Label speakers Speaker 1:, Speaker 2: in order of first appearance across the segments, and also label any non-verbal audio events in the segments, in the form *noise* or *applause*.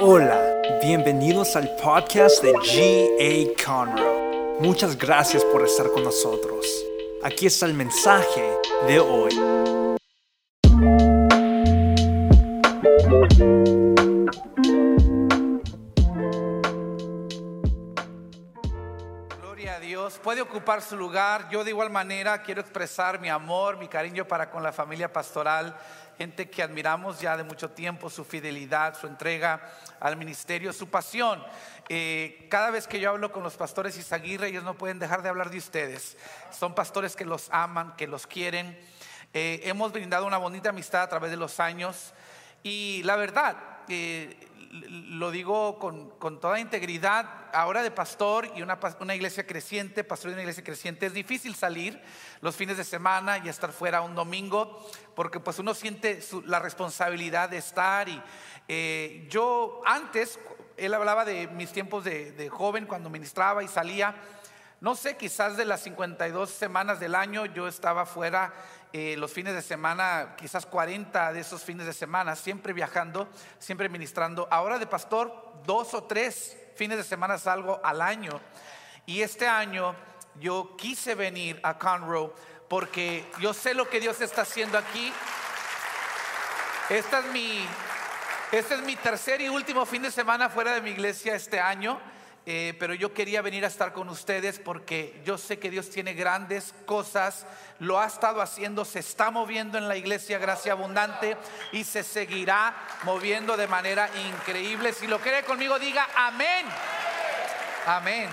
Speaker 1: Hola, bienvenidos al podcast de G.A. Conroe. Muchas gracias por estar con nosotros. Aquí está el mensaje de hoy.
Speaker 2: Su lugar. Yo de igual manera quiero expresar mi amor, mi cariño para con la familia pastoral, gente que admiramos ya de mucho tiempo, su fidelidad, su entrega al ministerio, su pasión. Eh, cada vez que yo hablo con los pastores Izaguirre, ellos no pueden dejar de hablar de ustedes. Son pastores que los aman, que los quieren. Eh, hemos brindado una bonita amistad a través de los años y la verdad, eh, lo digo con, con, toda integridad, ahora de pastor y una, una, iglesia creciente, pastor de una iglesia creciente, es difícil salir los fines de semana y estar fuera un domingo, porque pues uno siente la responsabilidad de estar. Y eh, yo antes, él hablaba de mis tiempos de, de joven, cuando ministraba y salía, no sé, quizás de las 52 semanas del año yo estaba fuera eh, los fines de semana, quizás 40 de esos fines de semana, siempre viajando, siempre ministrando. Ahora de pastor, dos o tres fines de semana salgo al año. Y este año yo quise venir a Conroe porque yo sé lo que Dios está haciendo aquí. Esta es mi, este es mi tercer y último fin de semana fuera de mi iglesia este año. Eh, pero yo quería venir a estar con ustedes porque yo sé que Dios tiene grandes cosas, lo ha estado haciendo, se está moviendo en la iglesia Gracia Abundante y se seguirá moviendo de manera increíble. Si lo cree conmigo, diga amén. Amén.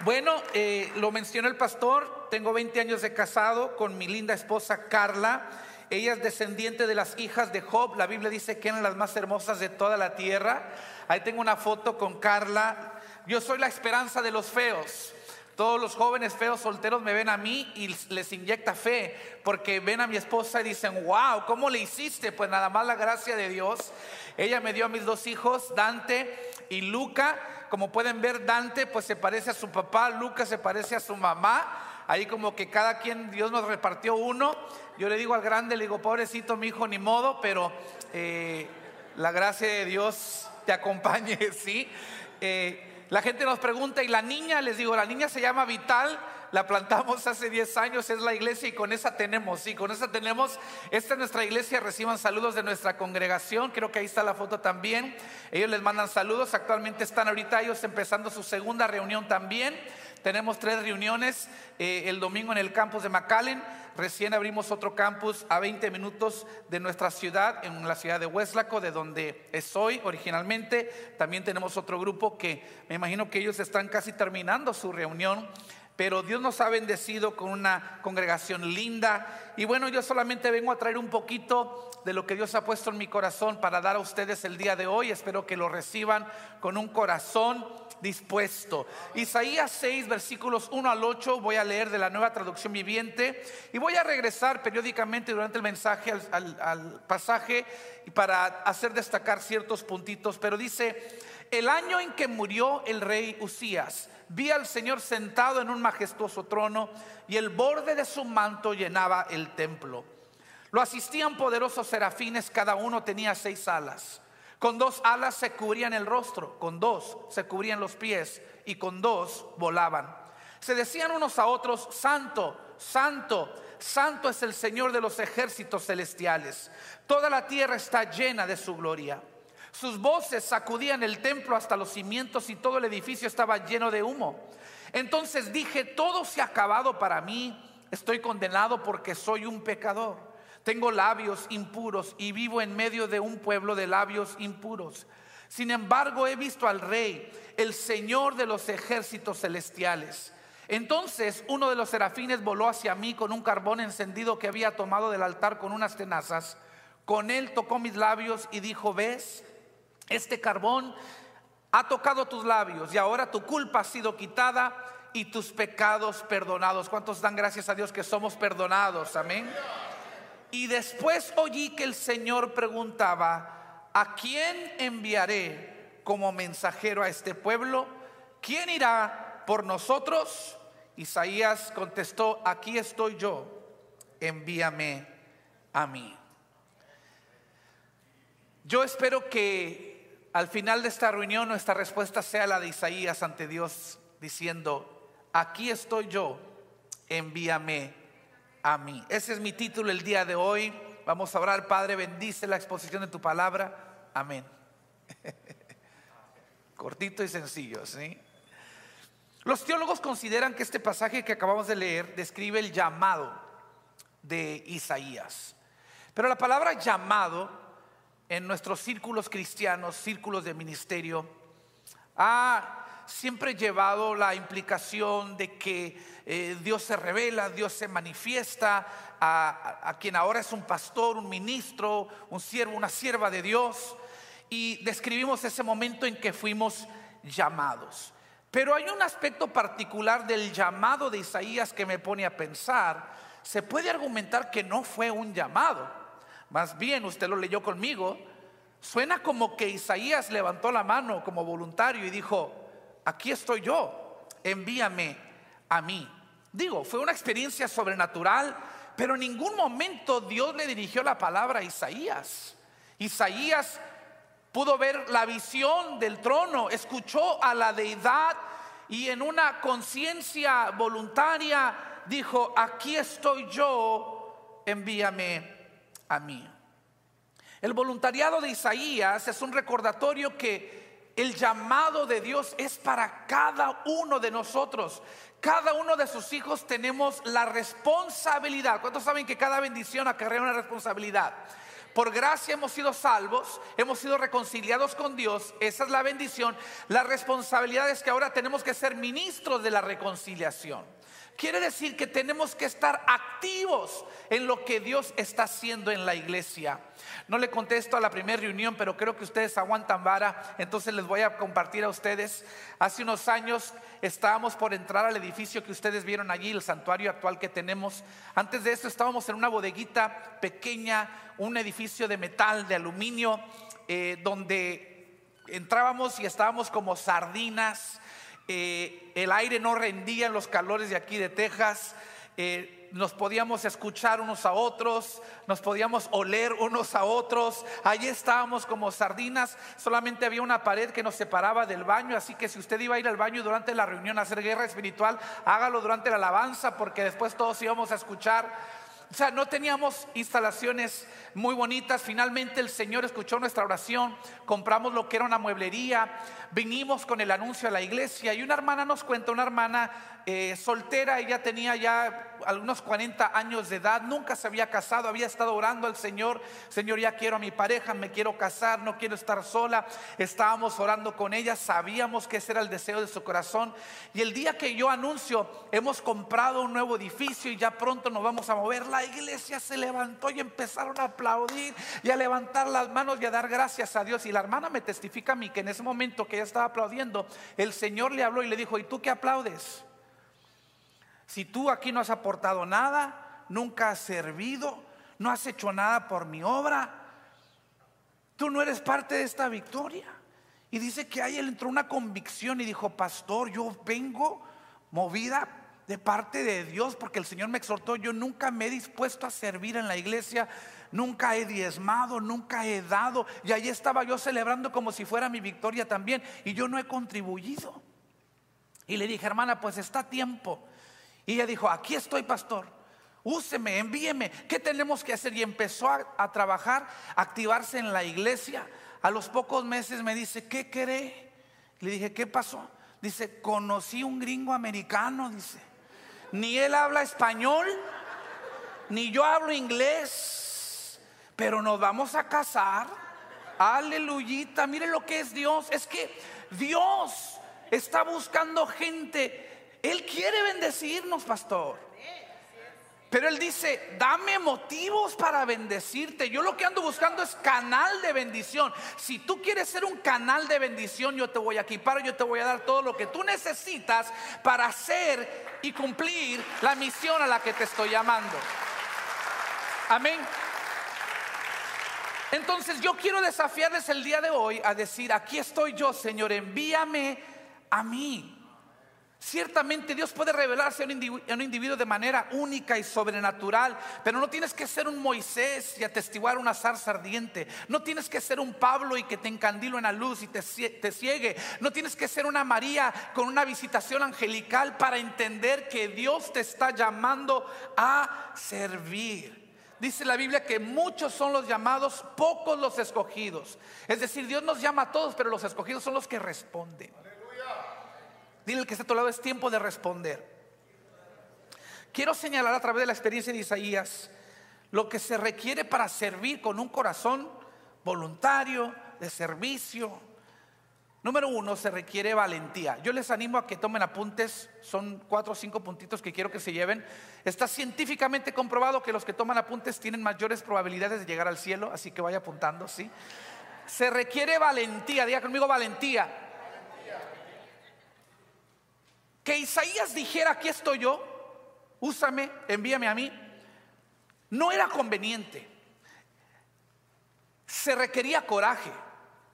Speaker 2: Bueno, eh, lo mencionó el pastor, tengo 20 años de casado con mi linda esposa Carla. Ella es descendiente de las hijas de Job. La Biblia dice que eran las más hermosas de toda la tierra. Ahí tengo una foto con Carla. Yo soy la esperanza de los feos. Todos los jóvenes feos solteros me ven a mí y les inyecta fe porque ven a mi esposa y dicen, wow, ¿cómo le hiciste? Pues nada más la gracia de Dios. Ella me dio a mis dos hijos, Dante y Luca. Como pueden ver, Dante pues se parece a su papá, Luca se parece a su mamá. Ahí como que cada quien, Dios nos repartió uno. Yo le digo al grande, le digo, pobrecito mi hijo, ni modo, pero eh, la gracia de Dios te acompañe, *laughs* ¿sí? Eh, la gente nos pregunta, ¿y la niña? Les digo, la niña se llama Vital, la plantamos hace 10 años, es la iglesia y con esa tenemos, sí, con esa tenemos. Esta es nuestra iglesia, reciban saludos de nuestra congregación, creo que ahí está la foto también. Ellos les mandan saludos, actualmente están ahorita ellos empezando su segunda reunión también. Tenemos tres reuniones eh, el domingo en el campus de McAllen. Recién abrimos otro campus a 20 minutos de nuestra ciudad, en la ciudad de Hueslaco, de donde soy originalmente. También tenemos otro grupo que me imagino que ellos están casi terminando su reunión. Pero Dios nos ha bendecido con una congregación linda. Y bueno, yo solamente vengo a traer un poquito de lo que Dios ha puesto en mi corazón para dar a ustedes el día de hoy. Espero que lo reciban con un corazón dispuesto. Isaías 6, versículos 1 al 8, voy a leer de la nueva traducción viviente y voy a regresar periódicamente durante el mensaje al, al, al pasaje para hacer destacar ciertos puntitos. Pero dice, el año en que murió el rey Usías, vi al Señor sentado en un majestuoso trono y el borde de su manto llenaba el templo. Lo asistían poderosos serafines, cada uno tenía seis alas. Con dos alas se cubrían el rostro, con dos se cubrían los pies y con dos volaban. Se decían unos a otros, Santo, Santo, Santo es el Señor de los ejércitos celestiales. Toda la tierra está llena de su gloria. Sus voces sacudían el templo hasta los cimientos y todo el edificio estaba lleno de humo. Entonces dije, todo se ha acabado para mí, estoy condenado porque soy un pecador. Tengo labios impuros y vivo en medio de un pueblo de labios impuros. Sin embargo, he visto al rey, el Señor de los ejércitos celestiales. Entonces uno de los serafines voló hacia mí con un carbón encendido que había tomado del altar con unas tenazas. Con él tocó mis labios y dijo, ¿ves? Este carbón ha tocado tus labios y ahora tu culpa ha sido quitada y tus pecados perdonados. ¿Cuántos dan gracias a Dios que somos perdonados? Amén. Y después oí que el Señor preguntaba, ¿a quién enviaré como mensajero a este pueblo? ¿Quién irá por nosotros? Isaías contestó, aquí estoy yo, envíame a mí. Yo espero que al final de esta reunión nuestra respuesta sea la de Isaías ante Dios, diciendo, aquí estoy yo, envíame a mí. Ese es mi título el día de hoy. Vamos a orar, Padre, bendice la exposición de tu palabra. Amén. *laughs* Cortito y sencillo, ¿sí? Los teólogos consideran que este pasaje que acabamos de leer describe el llamado de Isaías. Pero la palabra llamado en nuestros círculos cristianos, círculos de ministerio, ha siempre llevado la implicación de que eh, Dios se revela, Dios se manifiesta a, a, quien ahora es un pastor, un ministro, un siervo, una sierva de Dios. Y describimos ese momento en que fuimos llamados. Pero hay un aspecto particular del llamado de Isaías que me pone a pensar. Se puede argumentar que no fue un llamado más bien, usted lo leyó conmigo, suena como que Isaías levantó la mano como voluntario y dijo, aquí estoy yo, envíame a mí. Digo, fue una experiencia sobrenatural, pero en ningún momento Dios le dirigió la palabra a Isaías. Isaías pudo ver la visión del trono, escuchó a la deidad y en una conciencia voluntaria dijo, aquí estoy yo, envíame a mí. El voluntariado de Isaías es un recordatorio que el llamado de Dios es para cada uno de nosotros. Cada uno de sus hijos tenemos la responsabilidad. ¿Cuántos saben que cada bendición acarrea una responsabilidad? Por gracia hemos sido salvos, hemos sido reconciliados con Dios, esa es la bendición. La responsabilidad es que ahora tenemos que ser ministros de la reconciliación. Quiere decir que tenemos que estar activos en lo que Dios está haciendo en la iglesia. No le contesto a la primera reunión, pero creo que ustedes aguantan vara, entonces les voy a compartir a ustedes. Hace unos años estábamos por entrar al edificio que ustedes vieron allí, el santuario actual que tenemos. Antes de eso estábamos en una bodeguita pequeña, un edificio de metal, de aluminio, eh, donde entrábamos y estábamos como sardinas eh, el aire no rendía en los calores de aquí de Texas, eh, nos podíamos escuchar unos a otros, nos podíamos oler unos a otros, allí estábamos como sardinas, solamente había una pared que nos separaba del baño, así que si usted iba a ir al baño durante la reunión a hacer guerra espiritual, hágalo durante la alabanza, porque después todos íbamos a escuchar o sea, no teníamos instalaciones muy bonitas. Finalmente el Señor escuchó nuestra oración, compramos lo que era una mueblería, vinimos con el anuncio a la iglesia y una hermana nos cuenta, una hermana eh, soltera, ella tenía ya algunos 40 años de edad, nunca se había casado, había estado orando al Señor, Señor, ya quiero a mi pareja, me quiero casar, no quiero estar sola. Estábamos orando con ella, sabíamos que ese era el deseo de su corazón. Y el día que yo anuncio, hemos comprado un nuevo edificio y ya pronto nos vamos a mover, la iglesia se levantó y empezaron a aplaudir y a levantar las manos y a dar gracias a Dios. Y la hermana me testifica a mí que en ese momento que ella estaba aplaudiendo, el Señor le habló y le dijo, ¿y tú qué aplaudes? Si tú aquí no has aportado nada, nunca has servido, no has hecho nada por mi obra, tú no eres parte de esta victoria. Y dice que ahí él entró una convicción y dijo, pastor, yo vengo movida de parte de Dios porque el Señor me exhortó, yo nunca me he dispuesto a servir en la iglesia, nunca he diezmado, nunca he dado. Y ahí estaba yo celebrando como si fuera mi victoria también y yo no he contribuido. Y le dije, hermana, pues está tiempo y ella dijo, aquí estoy, pastor. Úseme, envíeme. ¿Qué tenemos que hacer? Y empezó a, trabajar, a activarse en la iglesia. A los pocos meses me dice, ¿qué cree? Le dije, ¿qué pasó? Dice, conocí un gringo americano, dice. Ni él habla español, ni yo hablo inglés, pero nos vamos a casar. Aleluyita, mire lo que es Dios. Es que Dios está buscando gente él quiere bendecirnos, pastor. Pero Él dice, dame motivos para bendecirte. Yo lo que ando buscando es canal de bendición. Si tú quieres ser un canal de bendición, yo te voy a equipar, yo te voy a dar todo lo que tú necesitas para hacer y cumplir la misión a la que te estoy llamando. Amén. Entonces yo quiero desafiarles el día de hoy a decir, aquí estoy yo, Señor, envíame a mí. Ciertamente Dios puede revelarse a un, individuo, de manera única y sobrenatural, pero no tienes que ser un Moisés y atestiguar una zarza ardiente. No tienes que ser un Pablo y que te encandilo en la luz y te, te ciegue. No tienes que ser una María con una visitación angelical para entender que Dios te está llamando a servir. Dice la Biblia que muchos son los llamados, pocos los escogidos. Es decir, Dios nos llama a todos, pero los escogidos son los que responden. Dile que está a tu lado, es tiempo de responder. Quiero señalar a través de la experiencia de Isaías lo que se requiere para servir con un corazón voluntario, de servicio. Número uno, se requiere valentía. Yo les animo a que tomen apuntes, son cuatro o cinco puntitos que quiero que se lleven. Está científicamente comprobado que los que toman apuntes tienen mayores probabilidades de llegar al cielo, así que vaya apuntando, ¿sí? Se requiere valentía, diga conmigo valentía que Isaías dijera, aquí estoy yo, úsame, envíame a mí, no era conveniente. Se requería coraje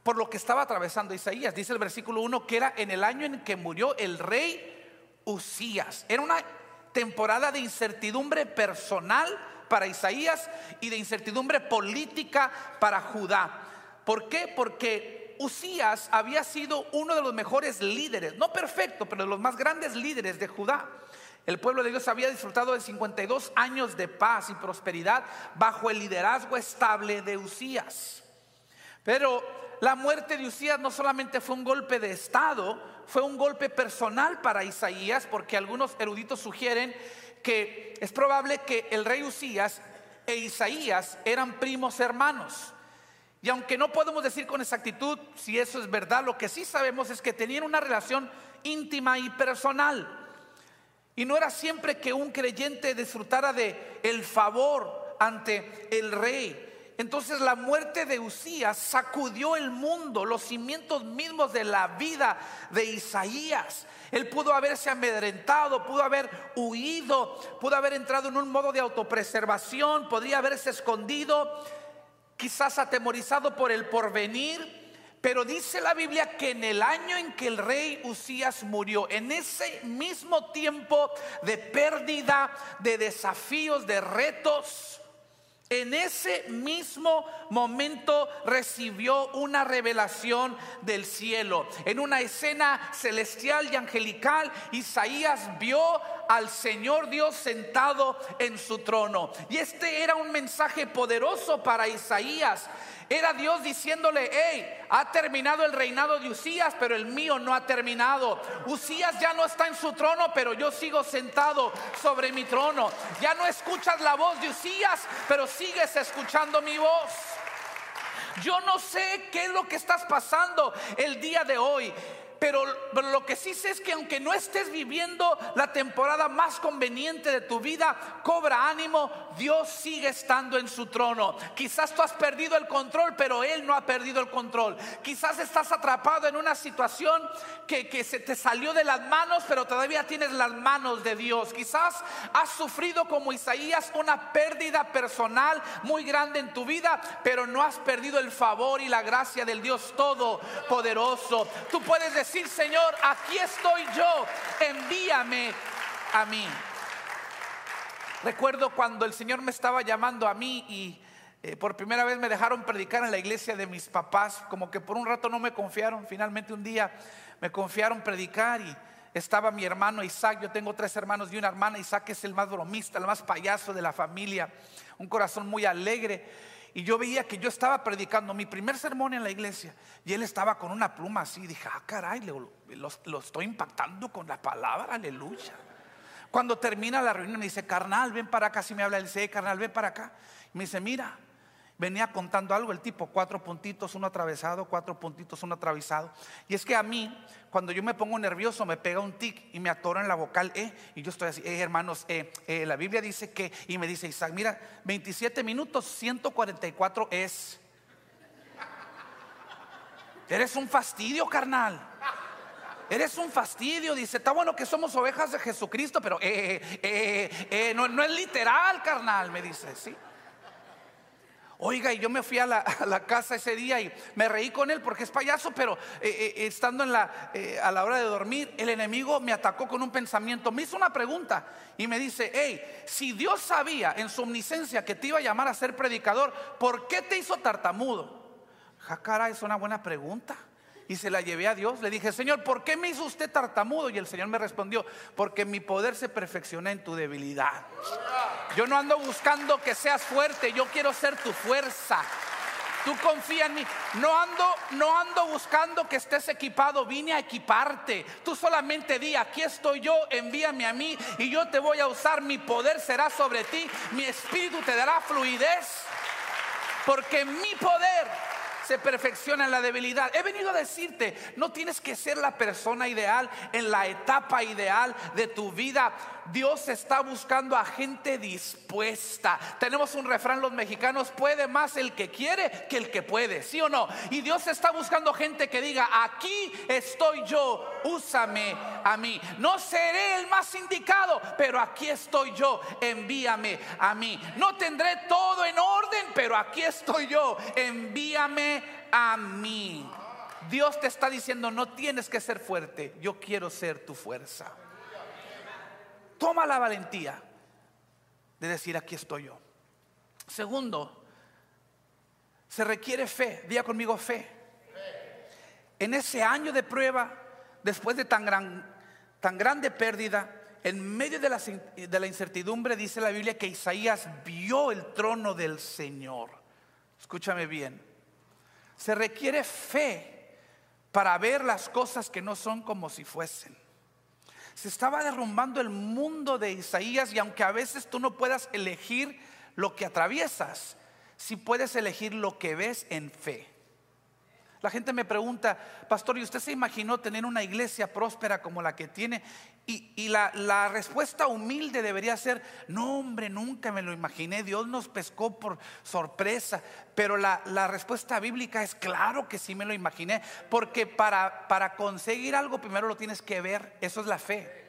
Speaker 2: por lo que estaba atravesando Isaías. Dice el versículo 1 que era en el año en que murió el rey Usías. Era una temporada de incertidumbre personal para Isaías y de incertidumbre política para Judá. ¿Por qué? Porque Usías había sido uno de los mejores líderes, no perfecto, pero de los más grandes líderes de Judá. El pueblo de Dios había disfrutado de 52 años de paz y prosperidad bajo el liderazgo estable de Usías. Pero la muerte de Usías no solamente fue un golpe de Estado, fue un golpe personal para Isaías, porque algunos eruditos sugieren que es probable que el rey Usías e Isaías eran primos hermanos. Y aunque no podemos decir con exactitud si eso es verdad, lo que sí sabemos es que tenían una relación íntima y personal. Y no era siempre que un creyente disfrutara de el favor ante el rey. Entonces la muerte de Usías sacudió el mundo, los cimientos mismos de la vida de Isaías. Él pudo haberse amedrentado, pudo haber huido, pudo haber entrado en un modo de autopreservación, podría haberse escondido quizás atemorizado por el porvenir, pero dice la Biblia que en el año en que el rey Usías murió, en ese mismo tiempo de pérdida, de desafíos, de retos, en ese mismo momento recibió una revelación del cielo. En una escena celestial y angelical, Isaías vio al Señor Dios sentado en su trono. Y este era un mensaje poderoso para Isaías. Era Dios diciéndole, hey, ha terminado el reinado de Usías, pero el mío no ha terminado. Usías ya no está en su trono, pero yo sigo sentado sobre mi trono. Ya no escuchas la voz de Usías, pero sigues escuchando mi voz. Yo no sé qué es lo que estás pasando el día de hoy. Pero, lo que sí sé es que aunque no estés viviendo la temporada más conveniente de tu vida, cobra ánimo, Dios sigue estando en su trono. Quizás tú has perdido el control, pero Él no ha perdido el control. Quizás estás atrapado en una situación que, que se te salió de las manos, pero todavía tienes las manos de Dios. Quizás has sufrido como Isaías una pérdida personal muy grande en tu vida, pero no has perdido el favor y la gracia del Dios Todopoderoso. Tú puedes decir, decir, Señor, aquí estoy yo, envíame a mí. Recuerdo cuando el Señor me estaba llamando a mí y eh, por primera vez me dejaron predicar en la iglesia de mis papás, como que por un rato no me confiaron, finalmente un día me confiaron predicar y estaba mi hermano Isaac, yo tengo tres hermanos y una hermana, Isaac es el más bromista, el más payaso de la familia, un corazón muy alegre. Y yo veía que yo estaba predicando mi primer sermón en la iglesia y él estaba con una pluma así. Dije, ah, caray, lo, estoy impactando con la palabra, aleluya. Cuando termina la reunión me dice, carnal, ven para acá. Si me habla el C, carnal, ven para acá. me dice, mira, venía contando algo el tipo, cuatro puntitos, uno atravesado, cuatro puntitos, uno atravesado. Y es que a mí, cuando yo me pongo nervioso, me pega un tic y me atoro en la vocal E. Y yo estoy así, eh, hermanos, eh, eh, la Biblia dice que, y me dice Isaac, mira, 27 minutos, 144 es. Eres un fastidio, carnal. Eres un fastidio, dice, está bueno que somos ovejas de Jesucristo, pero no, no es literal, carnal, me dice, ¿sí? Oiga, y yo me fui a la, casa ese día y me reí con él porque es payaso, pero eh, eh, estando en la, eh, a la hora de dormir, el enemigo me atacó con un pensamiento, me hizo una pregunta y me dice, hey, si Dios sabía en su omnisciencia que te iba a llamar a ser predicador, ¿por qué te hizo tartamudo? Jacara, es una buena pregunta. Y se la llevé a Dios. Le dije, Señor, ¿por qué me hizo usted tartamudo? Y el Señor me respondió, porque mi poder se perfecciona en tu debilidad. Yo no ando buscando que seas fuerte, yo quiero ser tu fuerza. Tú confía en mí. No ando, no ando buscando que estés equipado, vine a equiparte. Tú solamente di, aquí estoy yo, envíame a mí y yo te voy a usar. Mi poder será sobre ti, mi espíritu te dará fluidez. Porque mi poder se perfecciona en la debilidad. He venido a decirte, no tienes que ser la persona ideal en la etapa ideal de tu vida. Dios está buscando a gente dispuesta. Tenemos un refrán los mexicanos, puede más el que quiere que el que puede, ¿sí o no? Y Dios está buscando gente que diga, aquí estoy yo, úsame a mí. No seré el más indicado, pero aquí estoy yo, envíame a mí. No tendré todo en orden, pero aquí estoy yo, envíame a mí. Dios te está diciendo, no tienes que ser fuerte, yo quiero ser tu fuerza. Toma la valentía de decir, aquí estoy yo. Segundo, se requiere fe, diga conmigo fe. En ese año de prueba, después de tan, gran, tan grande pérdida, en medio de la, de la incertidumbre, dice la Biblia que Isaías vio el trono del Señor. Escúchame bien. Se requiere fe para ver las cosas que no son como si fuesen. Se estaba derrumbando el mundo de Isaías y aunque a veces tú no puedas elegir lo que atraviesas, si puedes elegir lo que ves en fe. La gente me pregunta, pastor, ¿y usted se imaginó tener una iglesia próspera como la que tiene? Y, la, respuesta humilde debería ser, no hombre, nunca me lo imaginé, Dios nos pescó por sorpresa. Pero la, respuesta bíblica es, claro que sí me lo imaginé, porque para, para conseguir algo primero lo tienes que ver, eso es la fe.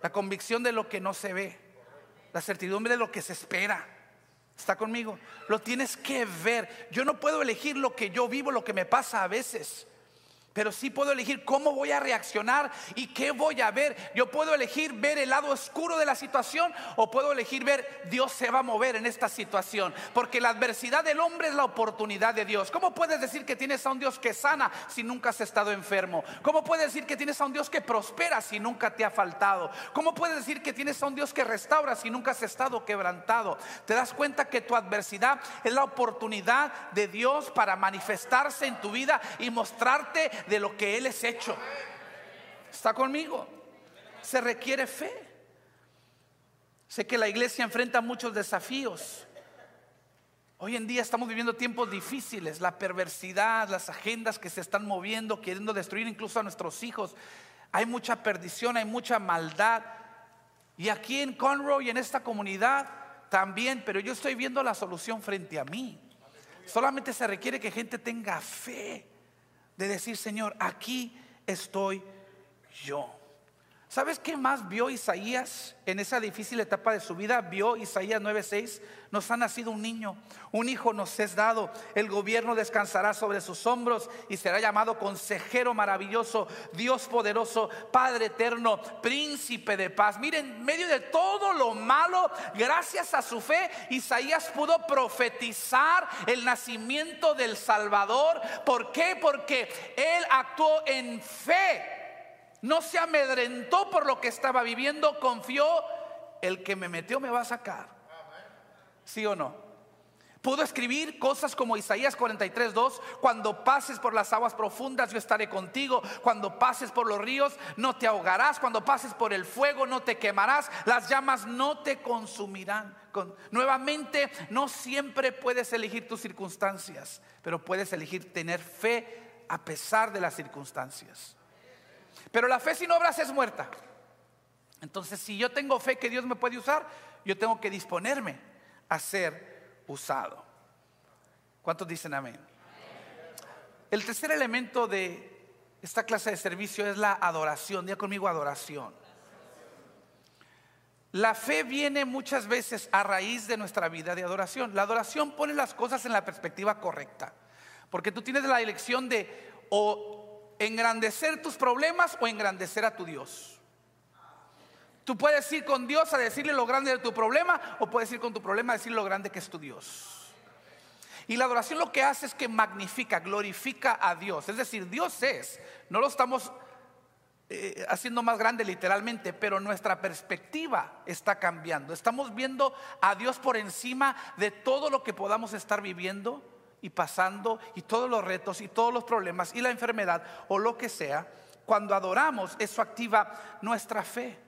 Speaker 2: La convicción de lo que no se ve, la certidumbre de lo que se espera. ¿Está conmigo? Lo tienes que ver. Yo no puedo elegir lo que yo vivo, lo que me pasa a veces. Pero sí puedo elegir cómo voy a reaccionar y qué voy a ver. Yo puedo elegir ver el lado oscuro de la situación o puedo elegir ver Dios se va a mover en esta situación. Porque la adversidad del hombre es la oportunidad de Dios. ¿Cómo puedes decir que tienes a un Dios que sana si nunca has estado enfermo? ¿Cómo puedes decir que tienes a un Dios que prospera si nunca te ha faltado? ¿Cómo puedes decir que tienes a un Dios que restaura si nunca has estado quebrantado? Te das cuenta que tu adversidad es la oportunidad de Dios para manifestarse en tu vida y mostrarte de lo que Él es hecho. ¿Está conmigo? Se requiere fe. Sé que la iglesia enfrenta muchos desafíos. Hoy en día estamos viviendo tiempos difíciles, la perversidad, las agendas que se están moviendo, queriendo destruir incluso a nuestros hijos. Hay mucha perdición, hay mucha maldad. Y aquí en Conroe y en esta comunidad también, pero yo estoy viendo la solución frente a mí. Solamente se requiere que gente tenga fe de decir, Señor, aquí estoy yo. ¿Sabes qué más vio Isaías en esa difícil etapa de su vida? Vio Isaías 9:6, nos ha nacido un niño, un hijo nos es dado, el gobierno descansará sobre sus hombros y será llamado consejero maravilloso, Dios poderoso, Padre eterno, príncipe de paz. Miren, en medio de todo lo malo, gracias a su fe, Isaías pudo profetizar el nacimiento del Salvador. ¿Por qué? Porque él actuó en fe no se amedrentó por lo que estaba viviendo, confió, el que me metió me va a sacar. ¿Sí o no? Pudo escribir cosas como Isaías 43, 2, cuando pases por las aguas profundas yo estaré contigo, cuando pases por los ríos no te ahogarás, cuando pases por el fuego no te quemarás, las llamas no te consumirán. nuevamente, no siempre puedes elegir tus circunstancias, pero puedes elegir tener fe a pesar de las circunstancias. Pero la fe sin obras es muerta. Entonces, si yo tengo fe que Dios me puede usar, yo tengo que disponerme a ser usado. ¿Cuántos dicen amén? El tercer elemento de esta clase de servicio es la adoración. Diga conmigo adoración. La fe viene muchas veces a raíz de nuestra vida de adoración. La adoración pone las cosas en la perspectiva correcta. Porque tú tienes la elección de o engrandecer tus problemas o engrandecer a tu Dios. Tú puedes ir con Dios a decirle lo grande de tu problema o puedes ir con tu problema a decirle lo grande que es tu Dios. Y la adoración lo que hace es que magnifica, glorifica a Dios. Es decir, Dios es, no lo estamos eh, haciendo más grande literalmente, pero nuestra perspectiva está cambiando. Estamos viendo a Dios por encima de todo lo que podamos estar viviendo y pasando y todos los retos y todos los problemas y la enfermedad o lo que sea. Cuando adoramos, eso activa nuestra fe.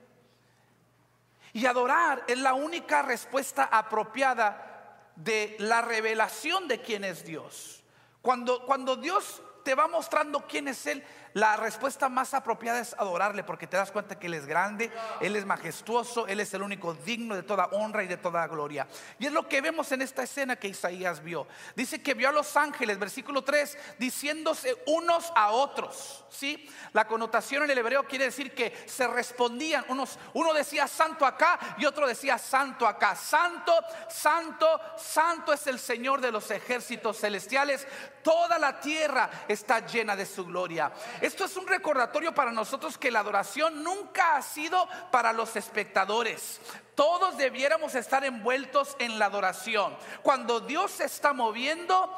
Speaker 2: Y adorar es la única respuesta apropiada de la revelación de quién es Dios. Cuando, cuando Dios te va mostrando quién es Él, la respuesta más apropiada es adorarle porque te das cuenta que Él es grande, Él es majestuoso, Él es el único digno de toda honra y de toda gloria. Y es lo que vemos en esta escena que Isaías vio. Dice que vio a los ángeles, versículo 3, diciéndose unos a otros. ¿sí? La connotación en el hebreo quiere decir que se respondían. Unos, uno decía santo acá y otro decía santo acá. Santo, santo, santo es el Señor de los ejércitos celestiales. Toda la tierra está llena de su gloria. Esto es un recordatorio para nosotros que la adoración nunca ha sido para los espectadores. Todos debiéramos estar envueltos en la adoración. Cuando Dios se está moviendo,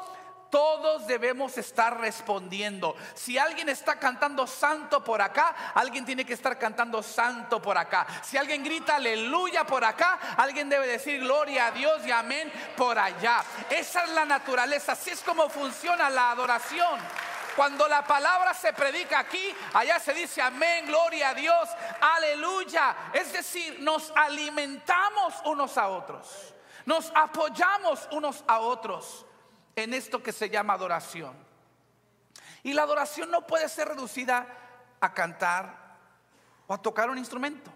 Speaker 2: todos debemos estar respondiendo. Si alguien está cantando santo por acá, alguien tiene que estar cantando santo por acá. Si alguien grita aleluya por acá, alguien debe decir gloria a Dios y amén por allá. Esa es la naturaleza, así es como funciona la adoración. Cuando la palabra se predica aquí, allá se dice amén, gloria a Dios, aleluya. Es decir, nos alimentamos unos a otros, nos apoyamos unos a otros en esto que se llama adoración. Y la adoración no puede ser reducida a cantar o a tocar un instrumento.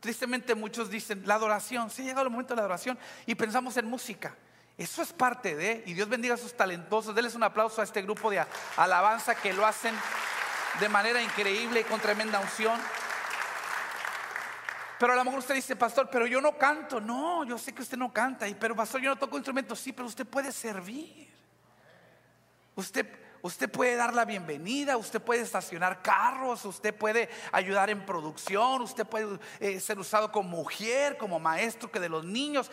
Speaker 2: Tristemente muchos dicen la adoración, se ha llegado el momento de la adoración y pensamos en música. Eso es parte de, y Dios bendiga a sus talentosos. Denles un aplauso a este grupo de alabanza que lo hacen de manera increíble y con tremenda unción. Pero a lo mejor usted dice, pastor, pero yo no canto. No, yo sé que usted no canta. Y, pero pastor, yo no toco instrumentos. Sí, pero usted puede servir. Usted Usted puede dar la bienvenida, usted puede estacionar carros, usted puede ayudar en producción, usted puede eh, ser usado como mujer, como maestro que de los niños.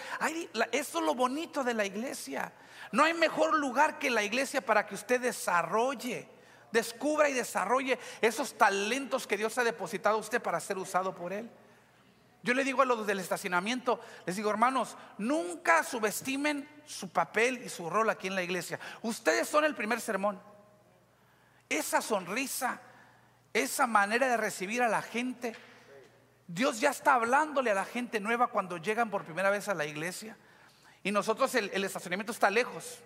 Speaker 2: eso es lo bonito de la iglesia. No hay mejor lugar que la iglesia para que usted desarrolle, descubra y desarrolle esos talentos que Dios ha depositado a usted para ser usado por Él. Yo le digo a los del estacionamiento, les digo, hermanos, nunca subestimen su papel y su rol aquí en la iglesia. Ustedes son el primer sermón. Esa sonrisa, esa manera de recibir a la gente. Dios ya está hablándole a la gente nueva cuando llegan por primera vez a la iglesia. Y nosotros el, estacionamiento está lejos.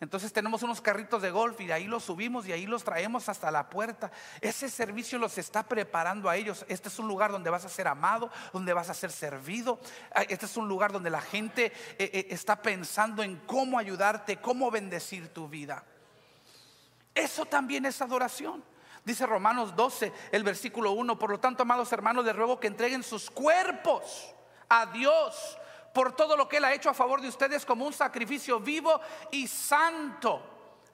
Speaker 2: Entonces tenemos unos carritos de golf y de ahí los subimos y ahí los traemos hasta la puerta. Ese servicio los está preparando a ellos. Este es un lugar donde vas a ser amado, donde vas a ser servido. Este es un lugar donde la gente eh, eh, está pensando en cómo ayudarte, cómo bendecir tu vida. Eso también es adoración. Dice Romanos 12, el versículo 1. Por lo tanto, amados hermanos, les ruego que entreguen sus cuerpos a Dios por todo lo que Él ha hecho a favor de ustedes como un sacrificio vivo y santo.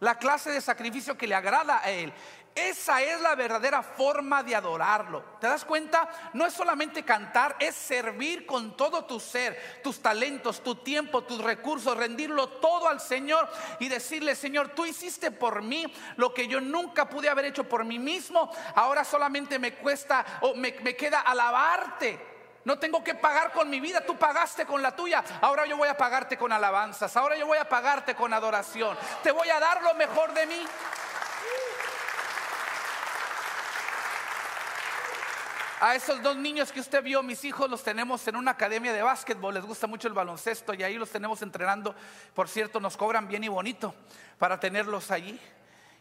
Speaker 2: La clase de sacrificio que le agrada a Él. Esa es la verdadera forma de adorarlo. ¿Te das cuenta? No es solamente cantar, es servir con todo tu ser, tus talentos, tu tiempo, tus recursos, rendirlo todo al Señor y decirle, Señor, tú hiciste por mí lo que yo nunca pude haber hecho por mí mismo. Ahora solamente me cuesta o me, me queda alabarte. No tengo que pagar con mi vida, tú pagaste con la tuya. Ahora yo voy a pagarte con alabanzas, ahora yo voy a pagarte con adoración. Te voy a dar lo mejor de mí. A esos dos niños que usted vio, mis hijos, los tenemos en una academia de básquetbol, les gusta mucho el baloncesto y ahí los tenemos entrenando. Por cierto, nos cobran bien y bonito para tenerlos allí.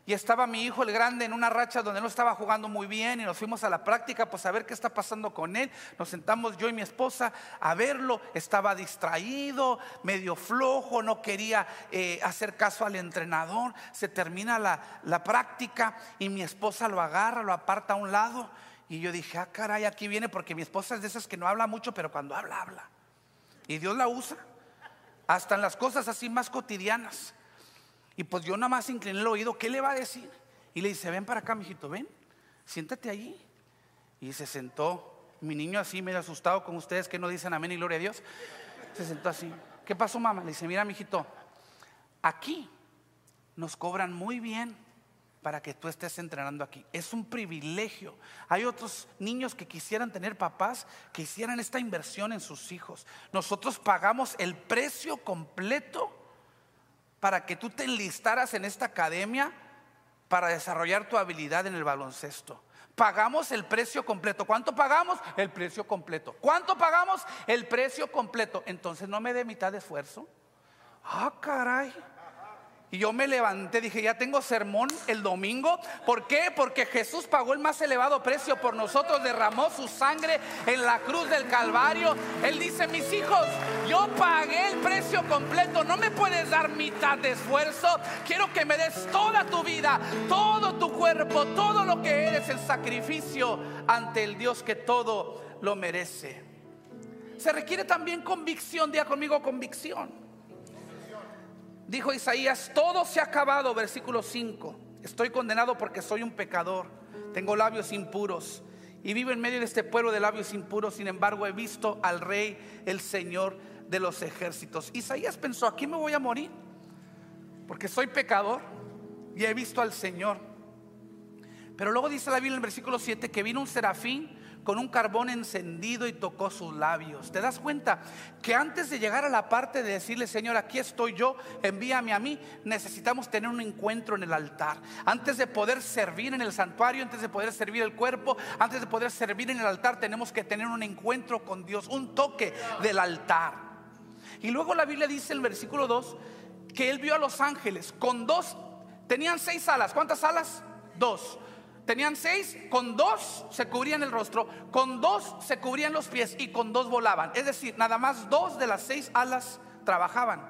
Speaker 2: Y estaba mi hijo el grande en una racha donde no estaba jugando muy bien y nos fuimos a la práctica pues a ver qué está pasando con él. Nos sentamos yo y mi esposa a verlo. Estaba distraído, medio flojo, no quería eh, hacer caso al entrenador. Se termina la, la práctica y mi esposa lo agarra, lo aparta a un lado Y yo dije, ah, caray, aquí viene porque mi esposa es de esas que no habla mucho, pero cuando habla, habla. Y Dios la usa. Hasta en las cosas así más cotidianas. Y pues yo nada más incliné el oído, ¿qué le va a decir? Y le dice, ven para acá, mijito, ven, siéntate allí. Y se sentó. Mi niño así, medio asustado con ustedes que no dicen amén y gloria a Dios. Se sentó así. ¿Qué pasó, mamá? Le dice, mira, mijito, aquí nos cobran muy bien para que tú estés entrenando aquí. Es un privilegio. Hay otros niños que quisieran tener papás que hicieran esta inversión en sus hijos. Nosotros pagamos el precio completo para que tú te enlistaras en esta academia para desarrollar tu habilidad en el baloncesto. Pagamos el precio completo. ¿Cuánto pagamos? El precio completo. ¿Cuánto pagamos? El precio completo. Entonces no me dé mitad de esfuerzo. Ah, caray. Y yo me levanté, dije, ya tengo sermón el domingo. ¿Por qué? Porque Jesús pagó el más elevado precio por nosotros, derramó su sangre en la cruz del Calvario. Él dice, mis hijos, yo pagué el precio completo, no me puedes dar mitad de esfuerzo. Quiero que me des toda tu vida, todo tu cuerpo, todo lo que eres, el sacrificio ante el Dios que todo lo merece. Se requiere también convicción, diga conmigo convicción. Dijo Isaías, todo se ha acabado, versículo 5. Estoy condenado porque soy un pecador, tengo labios impuros y vivo en medio de este pueblo de labios impuros. Sin embargo, he visto al rey, el Señor de los ejércitos. Isaías pensó, aquí me voy a morir, porque soy pecador y he visto al Señor. Pero luego dice la Biblia en el versículo 7 que vino un serafín con un carbón encendido y tocó sus labios. ¿Te das cuenta que antes de llegar a la parte de decirle, Señor, aquí estoy yo, envíame a mí, necesitamos tener un encuentro en el altar? Antes de poder servir en el santuario, antes de poder servir el cuerpo, antes de poder servir en el altar, tenemos que tener un encuentro con Dios, un toque del altar. Y luego la Biblia dice en el versículo 2 que él vio a los ángeles con dos, tenían seis alas. ¿Cuántas alas? Dos. Tenían seis, con dos se cubrían el rostro, con dos se cubrían los pies y con dos volaban. Es decir, nada más dos de las seis alas trabajaban.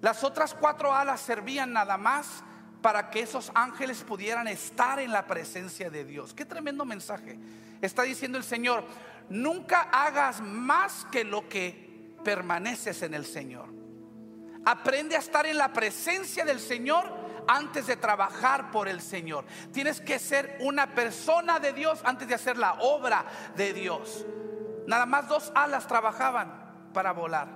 Speaker 2: Las otras cuatro alas servían nada más para que esos ángeles pudieran estar en la presencia de Dios. Qué tremendo mensaje. Está diciendo el Señor, nunca hagas más que lo que permaneces en el Señor. Aprende a estar en la presencia del Señor antes de trabajar por el Señor. Tienes que ser una persona de Dios antes de hacer la obra de Dios. Nada más dos alas trabajaban para volar.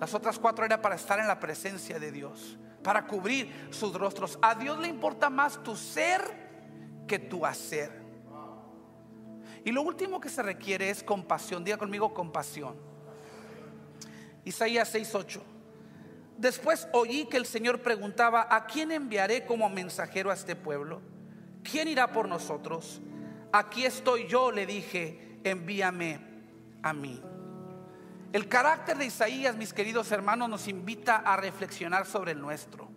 Speaker 2: Las otras cuatro era para estar en la presencia de Dios, para cubrir sus rostros. A Dios le importa más tu ser que tu hacer. Y lo último que se requiere es compasión. Diga conmigo compasión. Isaías 6:8. Después oí que el Señor preguntaba, ¿a quién enviaré como mensajero a este pueblo? ¿Quién irá por nosotros? Aquí estoy yo, le dije, envíame a mí. El carácter de Isaías, mis queridos hermanos, nos invita a reflexionar sobre el nuestro.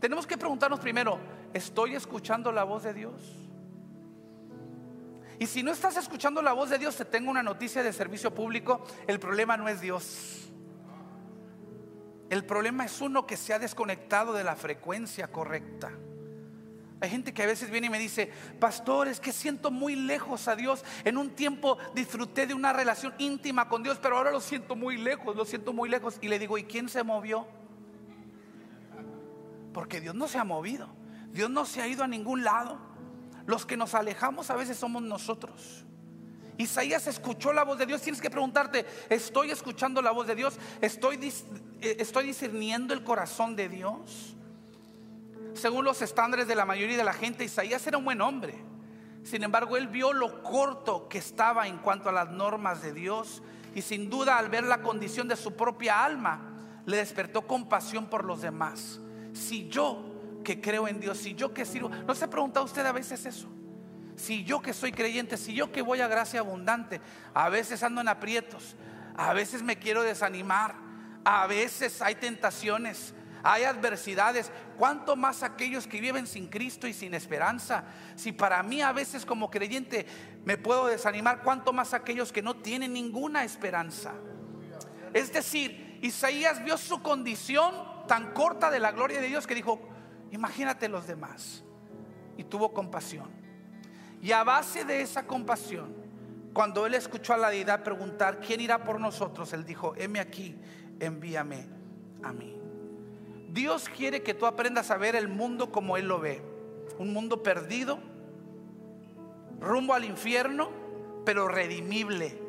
Speaker 2: Tenemos que preguntarnos primero, ¿estoy escuchando la voz de Dios? Y si no estás escuchando la voz de Dios, te tengo una noticia de servicio público, el problema no es Dios. El problema es uno que se ha desconectado de la frecuencia correcta. Hay gente que a veces viene y me dice, pastor, es que siento muy lejos a Dios. En un tiempo disfruté de una relación íntima con Dios, pero ahora lo siento muy lejos, lo siento muy lejos. Y le digo, ¿y quién se movió? Porque Dios no se ha movido. Dios no se ha ido a ningún lado. Los que nos alejamos a veces somos nosotros. Isaías escuchó la voz de Dios. Tienes que preguntarte, ¿estoy escuchando la voz de Dios? ¿Estoy, eh, estoy discerniendo el corazón de Dios? Según los estándares de la mayoría de la gente, Isaías era un buen hombre. Sin embargo, él vio lo corto que estaba en cuanto a las normas de Dios y sin duda al ver la condición de su propia alma, le despertó compasión por los demás. Si yo que creo en Dios, si yo que sirvo, ¿no se pregunta usted a veces eso? Si yo que soy creyente, si yo que voy a gracia abundante, a veces ando en aprietos, a veces me quiero desanimar, a veces hay tentaciones, hay adversidades, ¿cuánto más aquellos que viven sin Cristo y sin esperanza? Si para mí a veces como creyente me puedo desanimar, ¿cuánto más aquellos que no tienen ninguna esperanza? Es decir, Isaías vio su condición tan corta de la gloria de Dios que dijo, imagínate los demás. Y tuvo compasión. Y a base de esa compasión, cuando él escuchó a la deidad preguntar, ¿quién irá por nosotros? Él dijo, heme aquí, envíame a mí. Dios quiere que tú aprendas a ver el mundo como Él lo ve. Un mundo perdido, rumbo al infierno, pero redimible.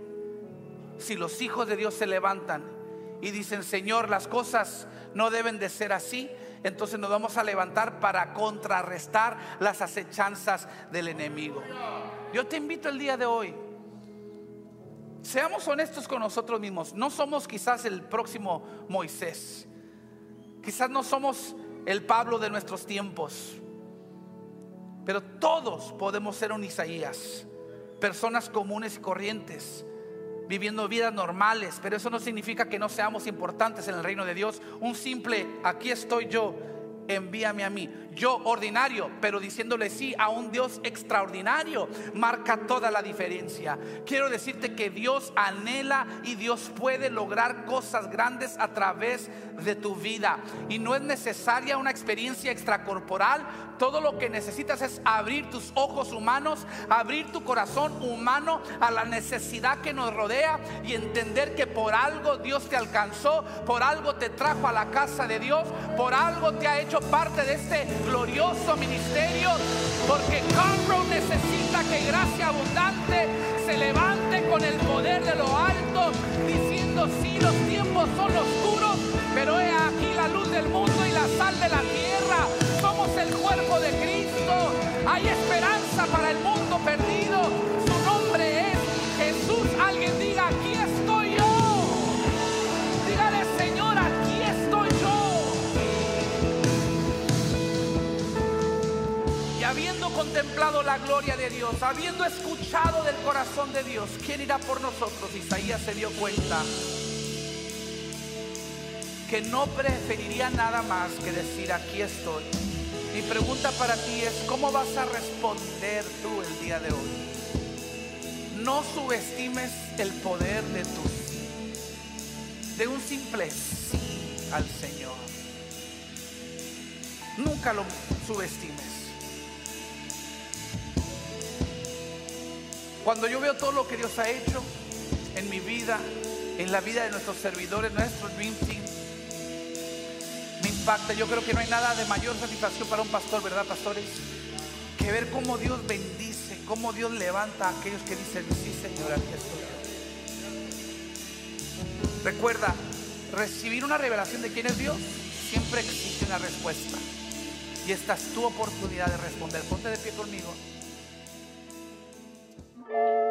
Speaker 2: Si los hijos de Dios se levantan y dicen, Señor, las cosas no deben de ser así, entonces nos vamos a levantar para contrarrestar las acechanzas del enemigo. Yo te invito el día de hoy, seamos honestos con nosotros mismos, no somos quizás el próximo Moisés, quizás no somos el Pablo de nuestros tiempos, pero todos podemos ser un Isaías, personas comunes y corrientes viviendo vidas normales, pero eso no significa que no seamos importantes en el reino de Dios. Un simple, aquí estoy yo, envíame a mí. Yo ordinario, pero diciéndole sí a un Dios extraordinario, marca toda la diferencia. Quiero decirte que Dios anhela y Dios puede lograr cosas grandes a través de tu vida. Y no es necesaria una experiencia extracorporal. Todo lo que necesitas es abrir tus ojos humanos, abrir tu corazón humano a la necesidad que nos rodea y entender que por algo Dios te alcanzó, por algo te trajo a la casa de Dios, por algo te ha hecho parte de este glorioso ministerio, porque Conroe necesita que gracia abundante se levante con el poder de lo alto, diciendo si los tiempos son oscuros, pero he aquí la luz del mundo y la sal de la tierra. Somos el cuerpo de Cristo. Hay esperanza para el mundo perdido. Su nombre es Jesús. Alguien diga, contemplado la gloria de Dios, habiendo escuchado del corazón de Dios, ¿quién irá por nosotros? Isaías se dio cuenta que no preferiría nada más que decir aquí estoy. Mi pregunta para ti es, ¿cómo vas a responder tú el día de hoy? No subestimes el poder de tu sí, de un simple sí al Señor. Nunca lo subestimes. Cuando yo veo todo lo que Dios ha hecho en mi vida, en la vida de nuestros servidores, nuestro Dream me impacta. Yo creo que no hay nada de mayor satisfacción para un pastor, ¿verdad, pastores? Que ver cómo Dios bendice, cómo Dios levanta a aquellos que dicen, sí, Señor, aquí estoy. Recuerda, recibir una revelación de quién es Dios siempre existe una respuesta. Y esta es tu oportunidad de responder. Ponte de pie conmigo.